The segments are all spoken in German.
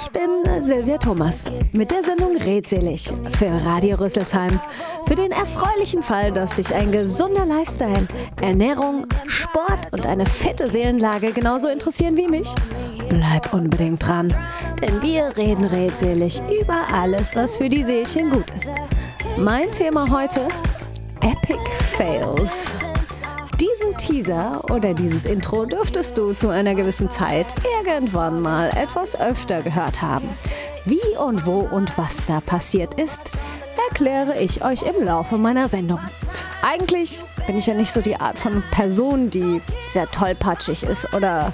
Ich bin Silvia Thomas mit der Sendung Redselig für Radio Rüsselsheim. Für den erfreulichen Fall, dass dich ein gesunder Lifestyle, Ernährung, Sport und eine fette Seelenlage genauso interessieren wie mich, bleib unbedingt dran. Denn wir reden redselig über alles, was für die Seelchen gut ist. Mein Thema heute: Epic Fails. Teaser oder dieses Intro dürftest du zu einer gewissen Zeit irgendwann mal etwas öfter gehört haben. Wie und wo und was da passiert ist, erkläre ich euch im Laufe meiner Sendung. Eigentlich bin ich ja nicht so die Art von Person, die sehr tollpatschig ist oder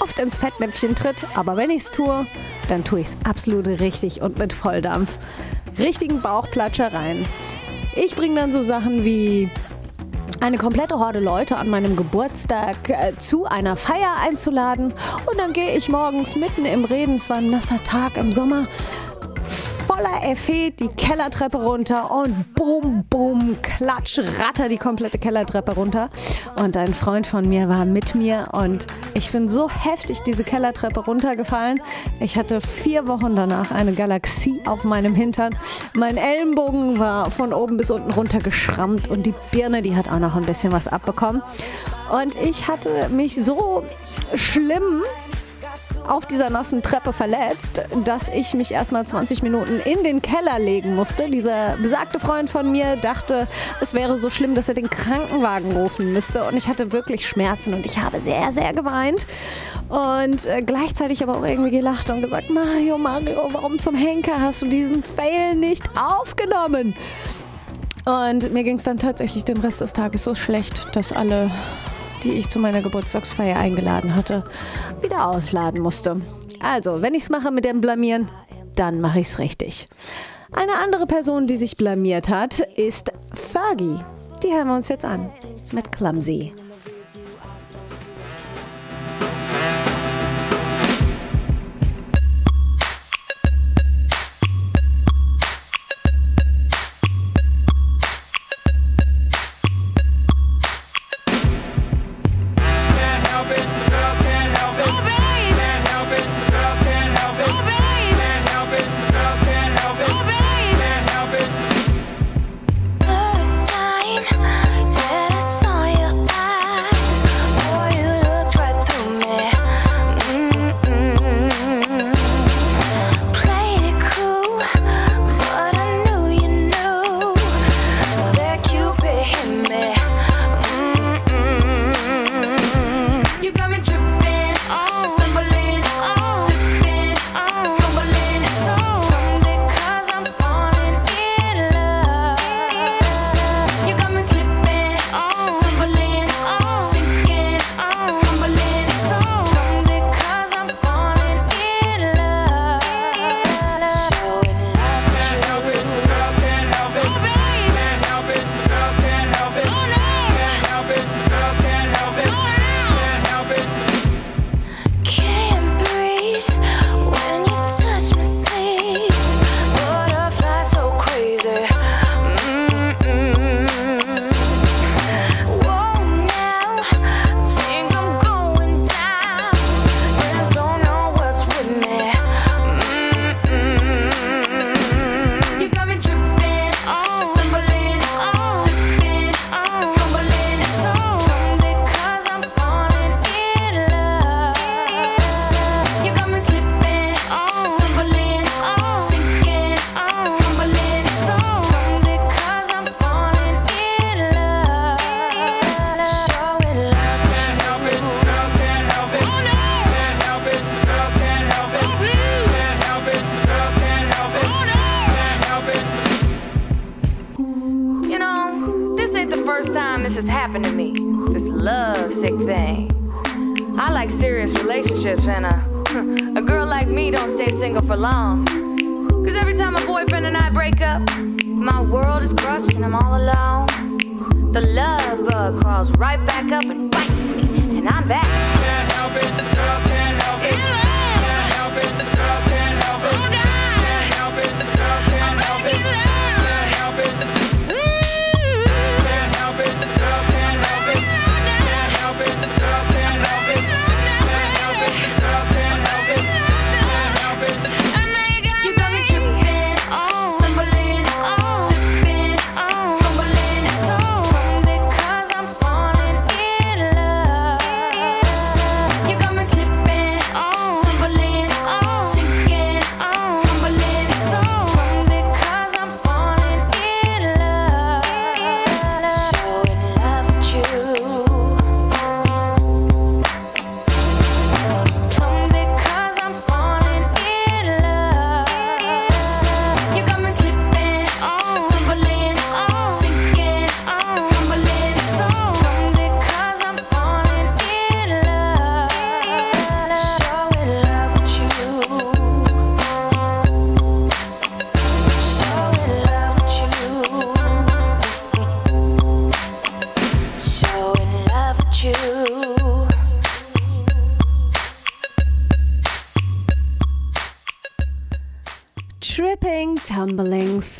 oft ins Fettnäpfchen tritt, aber wenn ich es tue, dann tue ich es absolut richtig und mit Volldampf. Richtigen Bauchplatschereien. Ich bringe dann so Sachen wie eine komplette Horde Leute an meinem Geburtstag äh, zu einer Feier einzuladen. Und dann gehe ich morgens mitten im Reden, es war ein nasser Tag im Sommer, voller Effet die Kellertreppe runter und bum, bum, klatsch, ratter die komplette Kellertreppe runter. Und ein Freund von mir war mit mir und ich bin so heftig diese Kellertreppe runtergefallen. Ich hatte vier Wochen danach eine Galaxie auf meinem Hintern. Mein Ellenbogen war von oben bis unten runter geschrammt und die Birne, die hat auch noch ein bisschen was abbekommen. Und ich hatte mich so schlimm auf dieser nassen Treppe verletzt, dass ich mich erstmal 20 Minuten in den Keller legen musste. Dieser besagte Freund von mir dachte, es wäre so schlimm, dass er den Krankenwagen rufen müsste. Und ich hatte wirklich Schmerzen und ich habe sehr, sehr geweint. Und äh, gleichzeitig aber auch irgendwie gelacht und gesagt, Mario, Mario, warum zum Henker hast du diesen Fail nicht aufgenommen? Und mir ging es dann tatsächlich den Rest des Tages so schlecht, dass alle die ich zu meiner Geburtstagsfeier eingeladen hatte, wieder ausladen musste. Also, wenn ich es mache mit dem Blamieren, dann mache ich es richtig. Eine andere Person, die sich blamiert hat, ist Fergie. Die hören wir uns jetzt an mit Clumsy. relationships, and a, a girl like me don't stay single for long. Cause every time my boyfriend and I break up, my world is crushed and I'm all alone. The love bug crawls right back up and bites me, and I'm back.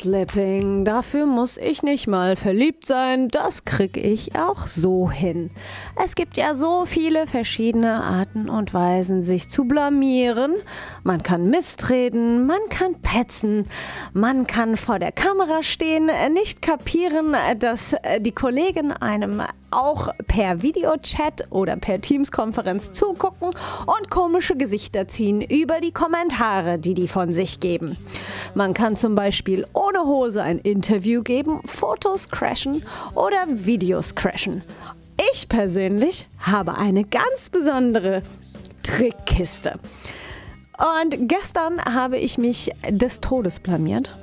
Slipping, dafür muss ich nicht mal verliebt sein, das krieg ich auch so hin. Es gibt ja so viele verschiedene Arten und Weisen, sich zu blamieren. Man kann mistreden, man kann petzen, man kann vor der Kamera stehen, nicht kapieren, dass die Kollegen einem auch per Videochat oder per Teams-Konferenz zugucken und komische Gesichter ziehen über die Kommentare, die die von sich geben. Man kann zum Beispiel ohne Hose ein Interview geben, Fotos crashen oder Videos crashen. Ich persönlich habe eine ganz besondere Trickkiste. Und gestern habe ich mich des Todes blamiert.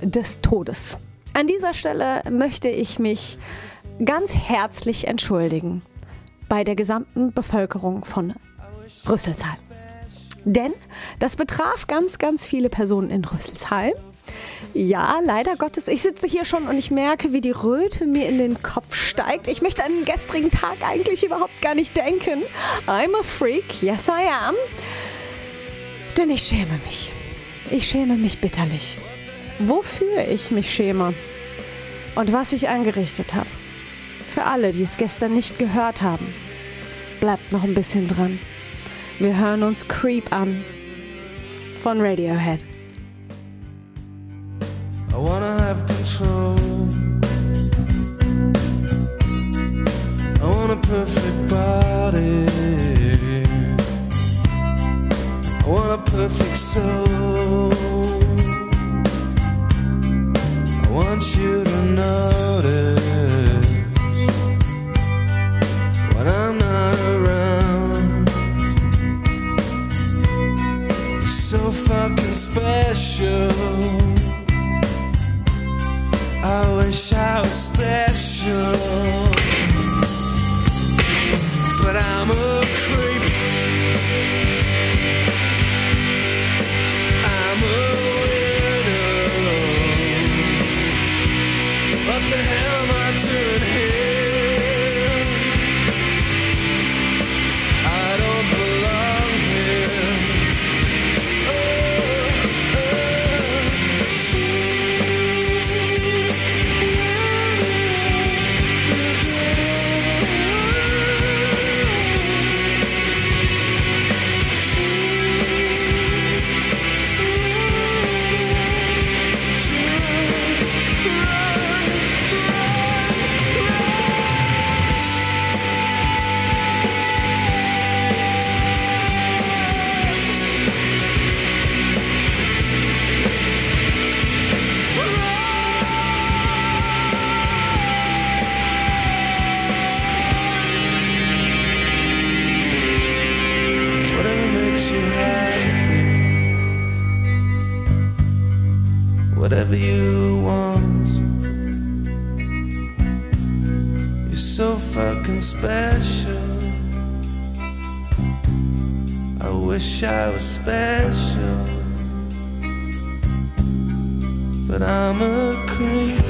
Des Todes. An dieser Stelle möchte ich mich ganz herzlich entschuldigen bei der gesamten Bevölkerung von Rüsselsheim. Denn das betraf ganz, ganz viele Personen in Rüsselsheim. Ja, leider Gottes, ich sitze hier schon und ich merke, wie die Röte mir in den Kopf steigt. Ich möchte an den gestrigen Tag eigentlich überhaupt gar nicht denken. I'm a freak, yes I am. Denn ich schäme mich. Ich schäme mich bitterlich. Wofür ich mich schäme und was ich angerichtet habe. Für alle, die es gestern nicht gehört haben, bleibt noch ein bisschen dran. Wir hören uns Creep an von Radiohead. I wanna have control. I want a perfect body. I want a perfect soul. What the hell am I doing here? I was special, but I'm a creep.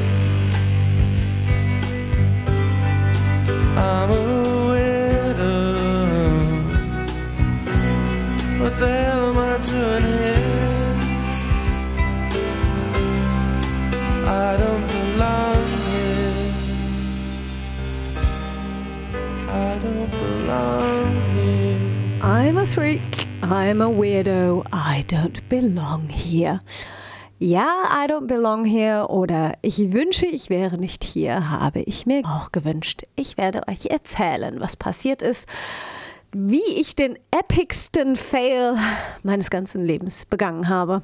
I'm a widow. What the hell am I doing here? I don't belong here. I don't belong here. I'm a freak. I'm a weirdo. I don't belong here. Ja, I don't belong here oder ich wünsche, ich wäre nicht hier, habe ich mir auch gewünscht. Ich werde euch erzählen, was passiert ist, wie ich den epicsten Fail meines ganzen Lebens begangen habe.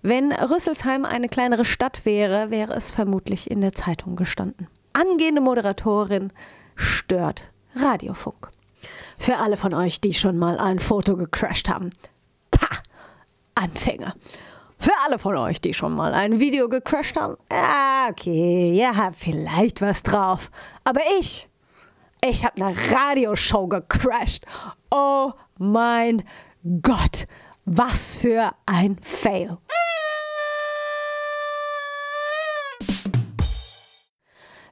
Wenn Rüsselsheim eine kleinere Stadt wäre, wäre es vermutlich in der Zeitung gestanden. Angehende Moderatorin stört Radiofunk. Für alle von euch, die schon mal ein Foto gecrashed haben. Pah! Anfänger. Für alle von euch, die schon mal ein Video gecrashed haben. Ah, okay, ihr habt vielleicht was drauf. Aber ich, ich habe eine Radioshow gecrashed. Oh mein Gott, was für ein Fail.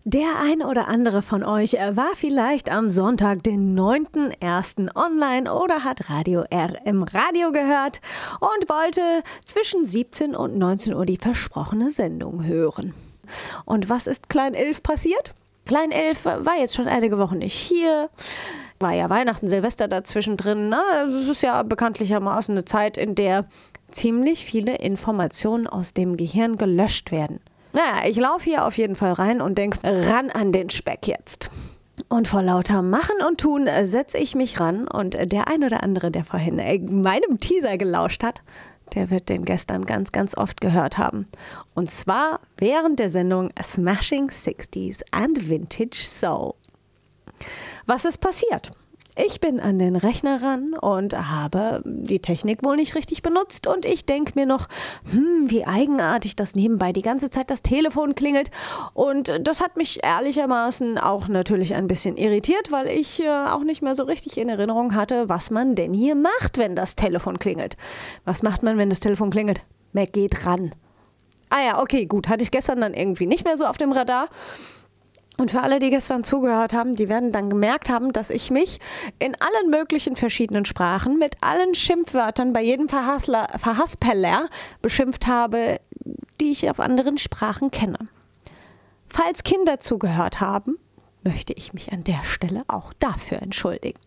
Der ein oder andere von euch war vielleicht am Sonntag, den 9.01. online oder hat Radio R im Radio gehört und wollte zwischen 17 und 19 Uhr die versprochene Sendung hören. Und was ist Klein Elf passiert? Klein Elf war jetzt schon einige Wochen nicht hier. War ja Weihnachten, Silvester dazwischen drin. Na, das ist ja bekanntlichermaßen eine Zeit, in der ziemlich viele Informationen aus dem Gehirn gelöscht werden. Naja, ich laufe hier auf jeden Fall rein und denke, ran an den Speck jetzt. Und vor lauter Machen und Tun setze ich mich ran und der ein oder andere, der vorhin meinem Teaser gelauscht hat, der wird den gestern ganz, ganz oft gehört haben. Und zwar während der Sendung Smashing 60s and Vintage Soul. Was ist passiert? Ich bin an den Rechner ran und habe die Technik wohl nicht richtig benutzt und ich denke mir noch, hm, wie eigenartig, dass nebenbei die ganze Zeit das Telefon klingelt und das hat mich ehrlichermaßen auch natürlich ein bisschen irritiert, weil ich äh, auch nicht mehr so richtig in Erinnerung hatte, was man denn hier macht, wenn das Telefon klingelt. Was macht man, wenn das Telefon klingelt? Man geht ran. Ah ja, okay, gut, hatte ich gestern dann irgendwie nicht mehr so auf dem Radar. Und für alle, die gestern zugehört haben, die werden dann gemerkt haben, dass ich mich in allen möglichen verschiedenen Sprachen mit allen Schimpfwörtern bei jedem Verhassler, Verhaspeller beschimpft habe, die ich auf anderen Sprachen kenne. Falls Kinder zugehört haben, möchte ich mich an der Stelle auch dafür entschuldigen.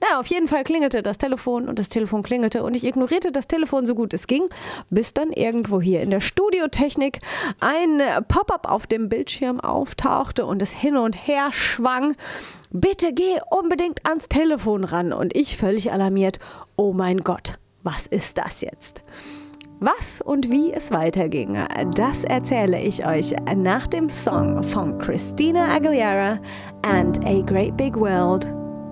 Na, auf jeden Fall klingelte das Telefon und das Telefon klingelte und ich ignorierte das Telefon so gut es ging, bis dann irgendwo hier in der Studiotechnik ein Pop-up auf dem Bildschirm auftauchte und es hin und her schwang. Bitte geh unbedingt ans Telefon ran und ich völlig alarmiert. Oh mein Gott, was ist das jetzt? Was und wie es weiterging, das erzähle ich euch nach dem Song von Christina Aguilera and A Great Big World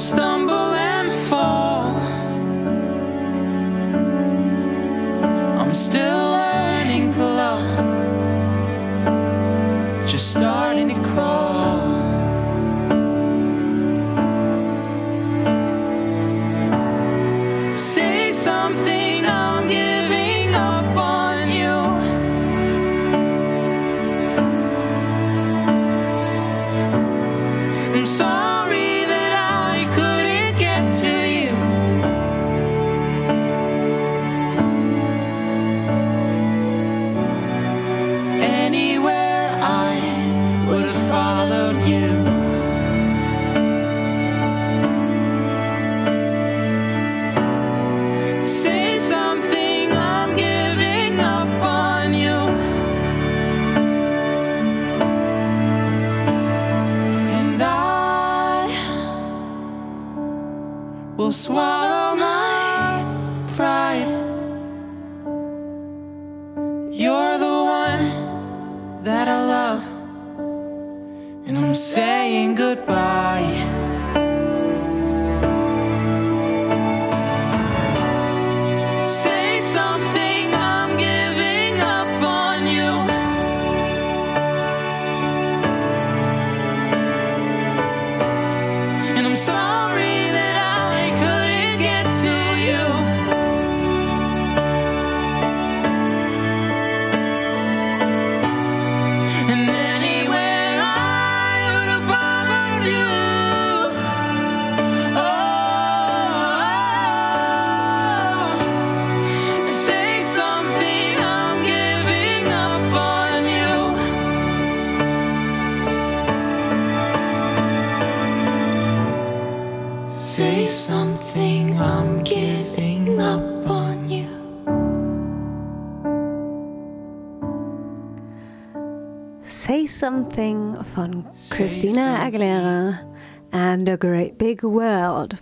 estão you. Say Something von Christina Aguilera and a Great Big World.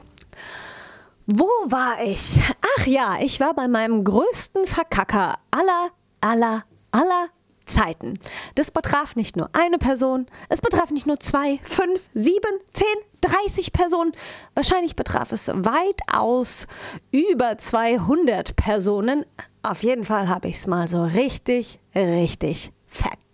Wo war ich? Ach ja, ich war bei meinem größten Verkacker aller, aller, aller Zeiten. Das betraf nicht nur eine Person, es betraf nicht nur zwei, fünf, sieben, zehn, 30 Personen. Wahrscheinlich betraf es weitaus über 200 Personen. Auf jeden Fall habe ich es mal so richtig, richtig verkackt.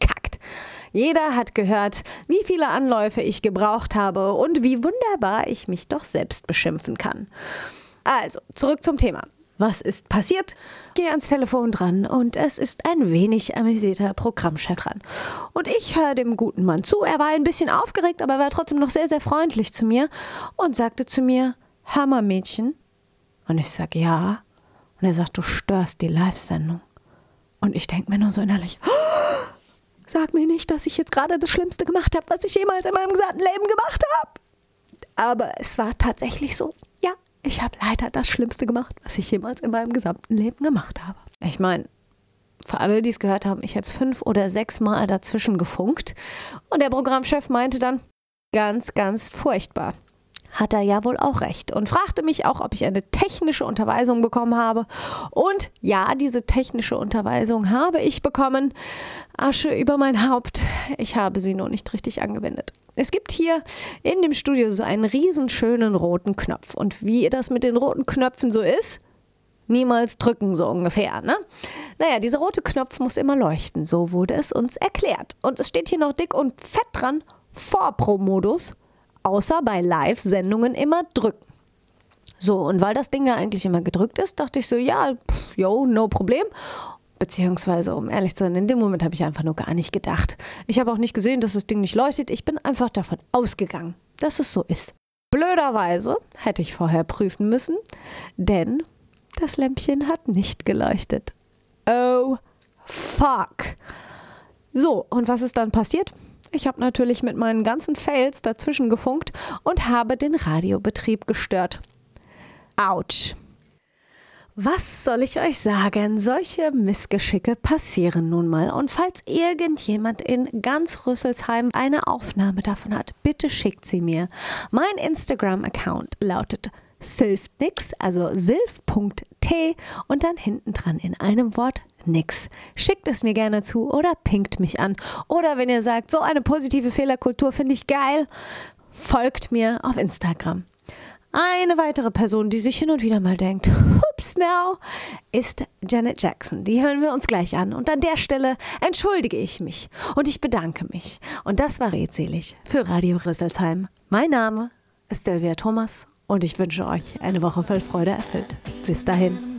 Jeder hat gehört, wie viele Anläufe ich gebraucht habe und wie wunderbar ich mich doch selbst beschimpfen kann. Also, zurück zum Thema. Was ist passiert? Gehe ans Telefon dran und es ist ein wenig amüsierter Programmchef dran. Und ich höre dem guten Mann zu. Er war ein bisschen aufgeregt, aber er war trotzdem noch sehr, sehr freundlich zu mir und sagte zu mir, Hammermädchen. Und ich sage, ja. Und er sagt, du störst die Live-Sendung. Und ich denke mir nur so innerlich, "Oh, sag mir nicht, dass ich jetzt gerade das Schlimmste gemacht habe, was ich jemals in meinem gesamten Leben gemacht habe. Aber es war tatsächlich so. Ja, ich habe leider das Schlimmste gemacht, was ich jemals in meinem gesamten Leben gemacht habe. Ich meine, für alle, die es gehört haben, ich habe es fünf oder sechs Mal dazwischen gefunkt. Und der Programmchef meinte dann, ganz, ganz furchtbar. Hat er ja wohl auch recht und fragte mich auch, ob ich eine technische Unterweisung bekommen habe. Und ja, diese technische Unterweisung habe ich bekommen. Asche über mein Haupt. Ich habe sie nur nicht richtig angewendet. Es gibt hier in dem Studio so einen riesenschönen roten Knopf. Und wie das mit den roten Knöpfen so ist, niemals drücken, so ungefähr. Ne? Naja, dieser rote Knopf muss immer leuchten. So wurde es uns erklärt. Und es steht hier noch dick und fett dran, Vorpro-Modus, außer bei Live-Sendungen immer drücken. So, und weil das Ding ja eigentlich immer gedrückt ist, dachte ich so, ja, pff, yo, no Problem. Beziehungsweise, um ehrlich zu sein, in dem Moment habe ich einfach nur gar nicht gedacht. Ich habe auch nicht gesehen, dass das Ding nicht leuchtet. Ich bin einfach davon ausgegangen, dass es so ist. Blöderweise hätte ich vorher prüfen müssen, denn das Lämpchen hat nicht geleuchtet. Oh, fuck. So, und was ist dann passiert? Ich habe natürlich mit meinen ganzen Fails dazwischen gefunkt und habe den Radiobetrieb gestört. Autsch. Was soll ich euch sagen? Solche Missgeschicke passieren nun mal. Und falls irgendjemand in ganz Rüsselsheim eine Aufnahme davon hat, bitte schickt sie mir. Mein Instagram-Account lautet Silftnix, also silf.t und dann hinten dran in einem Wort nix. Schickt es mir gerne zu oder pinkt mich an. Oder wenn ihr sagt, so eine positive Fehlerkultur finde ich geil, folgt mir auf Instagram. Eine weitere Person, die sich hin und wieder mal denkt, hups now, ist Janet Jackson. Die hören wir uns gleich an. Und an der Stelle entschuldige ich mich und ich bedanke mich. Und das war redselig für Radio Rüsselsheim. Mein Name ist Sylvia Thomas und ich wünsche euch eine Woche voll Freude erfüllt. Bis dahin.